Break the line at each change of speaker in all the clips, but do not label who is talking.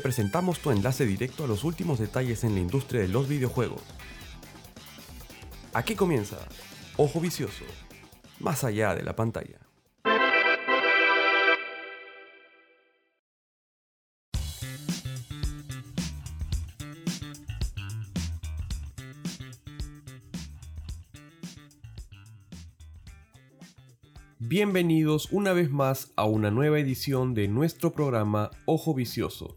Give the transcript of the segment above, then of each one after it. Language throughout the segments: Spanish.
presentamos tu enlace directo a los últimos detalles en la industria de los videojuegos. Aquí comienza Ojo Vicioso, más allá de la pantalla. Bienvenidos una vez más a una nueva edición de nuestro programa Ojo Vicioso,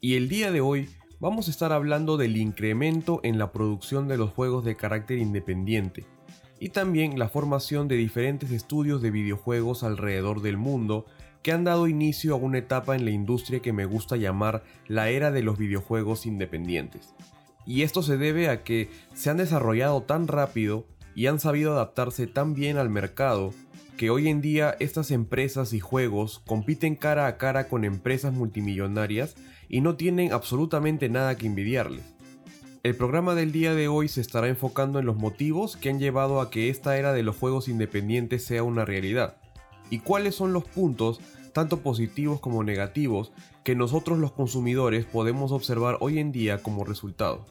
y el día de hoy vamos a estar hablando del incremento en la producción de los juegos de carácter independiente y también la formación de diferentes estudios de videojuegos alrededor del mundo que han dado inicio a una etapa en la industria que me gusta llamar la era de los videojuegos independientes. Y esto se debe a que se han desarrollado tan rápido y han sabido adaptarse tan bien al mercado que hoy en día estas empresas y juegos compiten cara a cara con empresas multimillonarias y no tienen absolutamente nada que envidiarles. El programa del día de hoy se estará enfocando en los motivos que han llevado a que esta era de los juegos independientes sea una realidad, y cuáles son los puntos, tanto positivos como negativos, que nosotros los consumidores podemos observar hoy en día como resultado.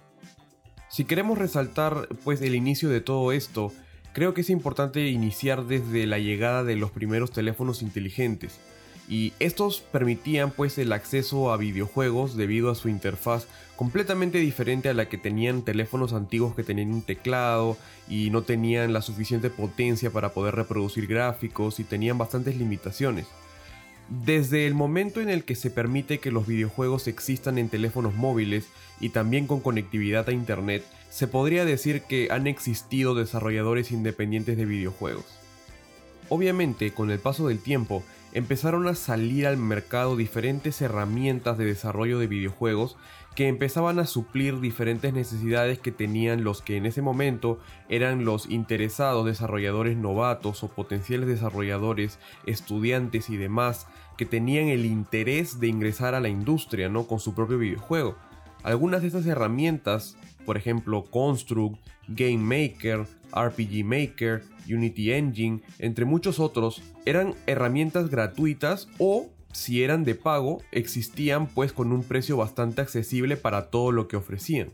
Si queremos resaltar pues el inicio de todo esto, Creo que es importante iniciar desde la llegada de los primeros teléfonos inteligentes, y estos permitían pues el acceso a videojuegos debido a su interfaz completamente diferente a la que tenían teléfonos antiguos que tenían un teclado y no tenían la suficiente potencia para poder reproducir gráficos y tenían bastantes limitaciones. Desde el momento en el que se permite que los videojuegos existan en teléfonos móviles y también con conectividad a internet, se podría decir que han existido desarrolladores independientes de videojuegos. Obviamente, con el paso del tiempo, empezaron a salir al mercado diferentes herramientas de desarrollo de videojuegos que empezaban a suplir diferentes necesidades que tenían los que en ese momento eran los interesados desarrolladores novatos o potenciales desarrolladores, estudiantes y demás que tenían el interés de ingresar a la industria, ¿no? Con su propio videojuego. Algunas de estas herramientas, por ejemplo Construct, Game Maker, RPG Maker, Unity Engine, entre muchos otros, eran herramientas gratuitas o si eran de pago, existían pues con un precio bastante accesible para todo lo que ofrecían.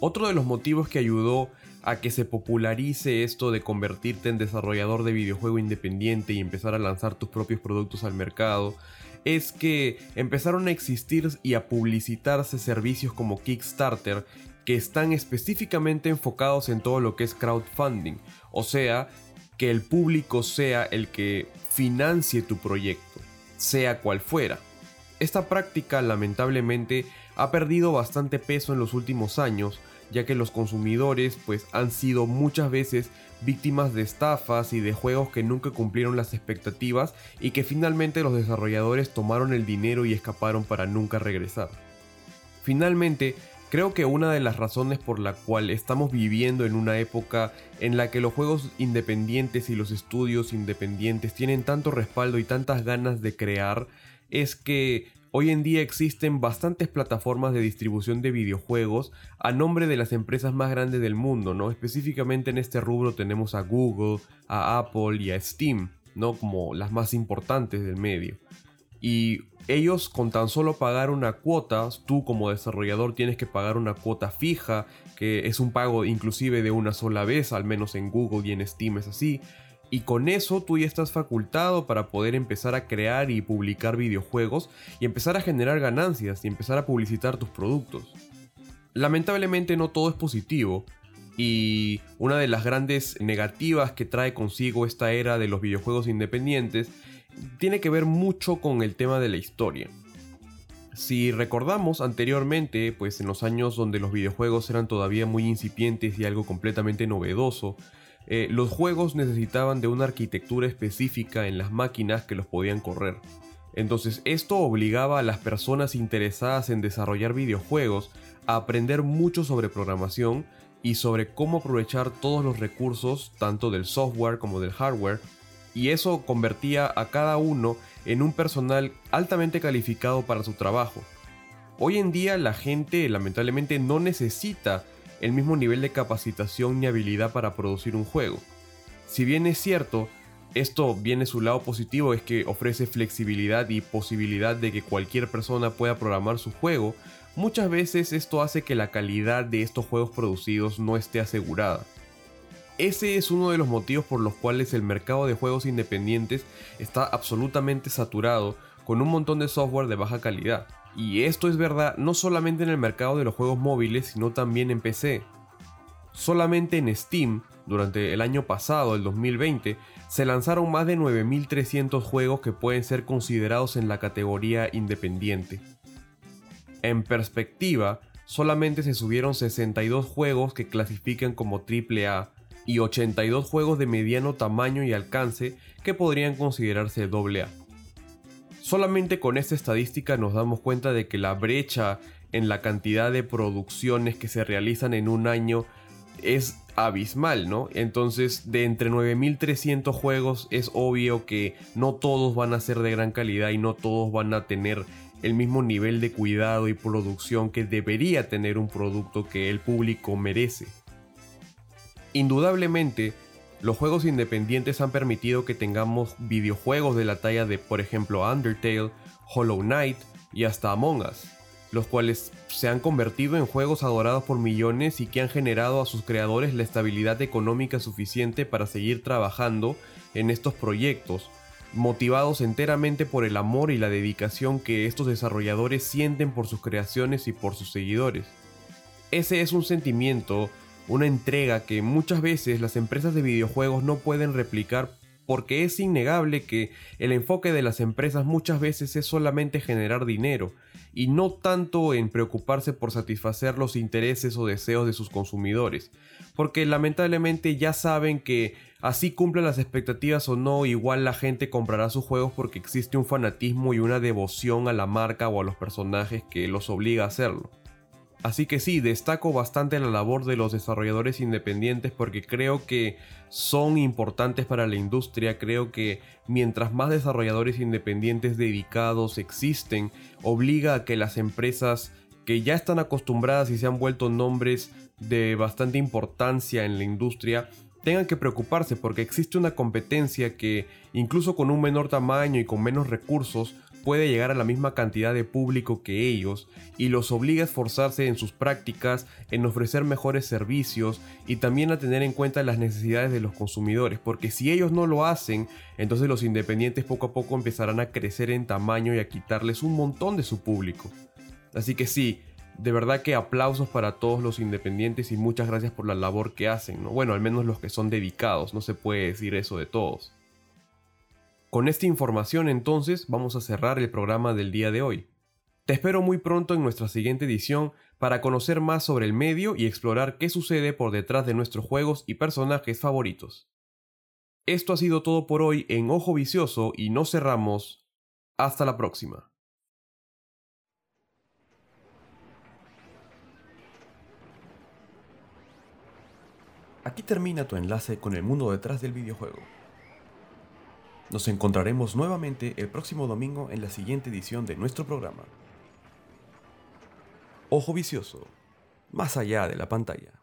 Otro de los motivos que ayudó a que se popularice esto de convertirte en desarrollador de videojuego independiente y empezar a lanzar tus propios productos al mercado es que empezaron a existir y a publicitarse servicios como Kickstarter que están específicamente enfocados en todo lo que es crowdfunding, o sea, que el público sea el que financie tu proyecto, sea cual fuera. Esta práctica lamentablemente ha perdido bastante peso en los últimos años, ya que los consumidores pues han sido muchas veces víctimas de estafas y de juegos que nunca cumplieron las expectativas y que finalmente los desarrolladores tomaron el dinero y escaparon para nunca regresar. Finalmente, creo que una de las razones por la cual estamos viviendo en una época en la que los juegos independientes y los estudios independientes tienen tanto respaldo y tantas ganas de crear es que Hoy en día existen bastantes plataformas de distribución de videojuegos a nombre de las empresas más grandes del mundo, ¿no? Específicamente en este rubro tenemos a Google, a Apple y a Steam, ¿no? Como las más importantes del medio. Y ellos con tan solo pagar una cuota, tú como desarrollador tienes que pagar una cuota fija, que es un pago inclusive de una sola vez, al menos en Google y en Steam es así. Y con eso tú ya estás facultado para poder empezar a crear y publicar videojuegos y empezar a generar ganancias y empezar a publicitar tus productos. Lamentablemente no todo es positivo y una de las grandes negativas que trae consigo esta era de los videojuegos independientes tiene que ver mucho con el tema de la historia. Si recordamos anteriormente, pues en los años donde los videojuegos eran todavía muy incipientes y algo completamente novedoso, eh, los juegos necesitaban de una arquitectura específica en las máquinas que los podían correr. Entonces esto obligaba a las personas interesadas en desarrollar videojuegos a aprender mucho sobre programación y sobre cómo aprovechar todos los recursos tanto del software como del hardware y eso convertía a cada uno en un personal altamente calificado para su trabajo. Hoy en día la gente lamentablemente no necesita el mismo nivel de capacitación ni habilidad para producir un juego. Si bien es cierto, Esto viene su lado positivo, es que ofrece flexibilidad y posibilidad de que cualquier persona pueda programar su juego. Muchas veces esto hace que la calidad de estos juegos producidos no esté asegurada. Ese es uno de los motivos por los cuales el mercado de juegos independientes está absolutamente saturado con un montón de software de baja calidad. Y esto es verdad no solamente en el mercado de los juegos móviles, sino también en PC. Solamente en Steam, durante el año pasado, el 2020, se lanzaron más de 9.300 juegos que pueden ser considerados en la categoría independiente. En perspectiva, solamente se subieron 62 juegos que clasifican como AAA y 82 juegos de mediano tamaño y alcance que podrían considerarse AA. Solamente con esta estadística nos damos cuenta de que la brecha en la cantidad de producciones que se realizan en un año es abismal, ¿no? Entonces, de entre 9300 juegos es obvio que no todos van a ser de gran calidad y no todos van a tener el mismo nivel de cuidado y producción que debería tener un producto que el público merece. Indudablemente, los juegos independientes han permitido que tengamos videojuegos de la talla de, por ejemplo, Undertale, Hollow Knight y hasta Among Us los cuales se han convertido en juegos adorados por millones y que han generado a sus creadores la estabilidad económica suficiente para seguir trabajando en estos proyectos, motivados enteramente por el amor y la dedicación que estos desarrolladores sienten por sus creaciones y por sus seguidores. Ese es un sentimiento, una entrega que muchas veces las empresas de videojuegos no pueden replicar porque es innegable que el enfoque de las empresas muchas veces es solamente generar dinero y no tanto en preocuparse por satisfacer los intereses o deseos de sus consumidores, porque lamentablemente ya saben que así cumplen las expectativas o no, igual la gente comprará sus juegos porque existe un fanatismo y una devoción a la marca o a los personajes que los obliga a hacerlo. Así que sí, destaco bastante la labor de los desarrolladores independientes porque creo que son importantes para la industria. Creo que mientras más desarrolladores independientes dedicados existen, obliga a que las empresas que ya están acostumbradas y se han vuelto nombres de bastante importancia en la industria tengan que preocuparse porque existe una competencia que incluso con un menor tamaño y con menos recursos puede llegar a la misma cantidad de público que ellos y los obliga a esforzarse en sus prácticas, en ofrecer mejores servicios y también a tener en cuenta las necesidades de los consumidores, porque si ellos no lo hacen, entonces los independientes poco a poco empezarán a crecer en tamaño y a quitarles un montón de su público. Así que sí, de verdad que aplausos para todos los independientes y muchas gracias por la labor que hacen, Bueno, al menos los que son dedicados, no se puede decir eso de todos. Con esta información entonces vamos a cerrar el programa del día de hoy. Te espero muy pronto en nuestra siguiente edición para conocer más sobre el medio y explorar qué sucede por detrás de nuestros juegos y personajes favoritos. Esto ha sido todo por hoy en Ojo Vicioso y no cerramos. Hasta la próxima. Aquí termina tu enlace con el mundo detrás del videojuego. Nos encontraremos nuevamente el próximo domingo en la siguiente edición de nuestro programa. Ojo vicioso, más allá de la pantalla.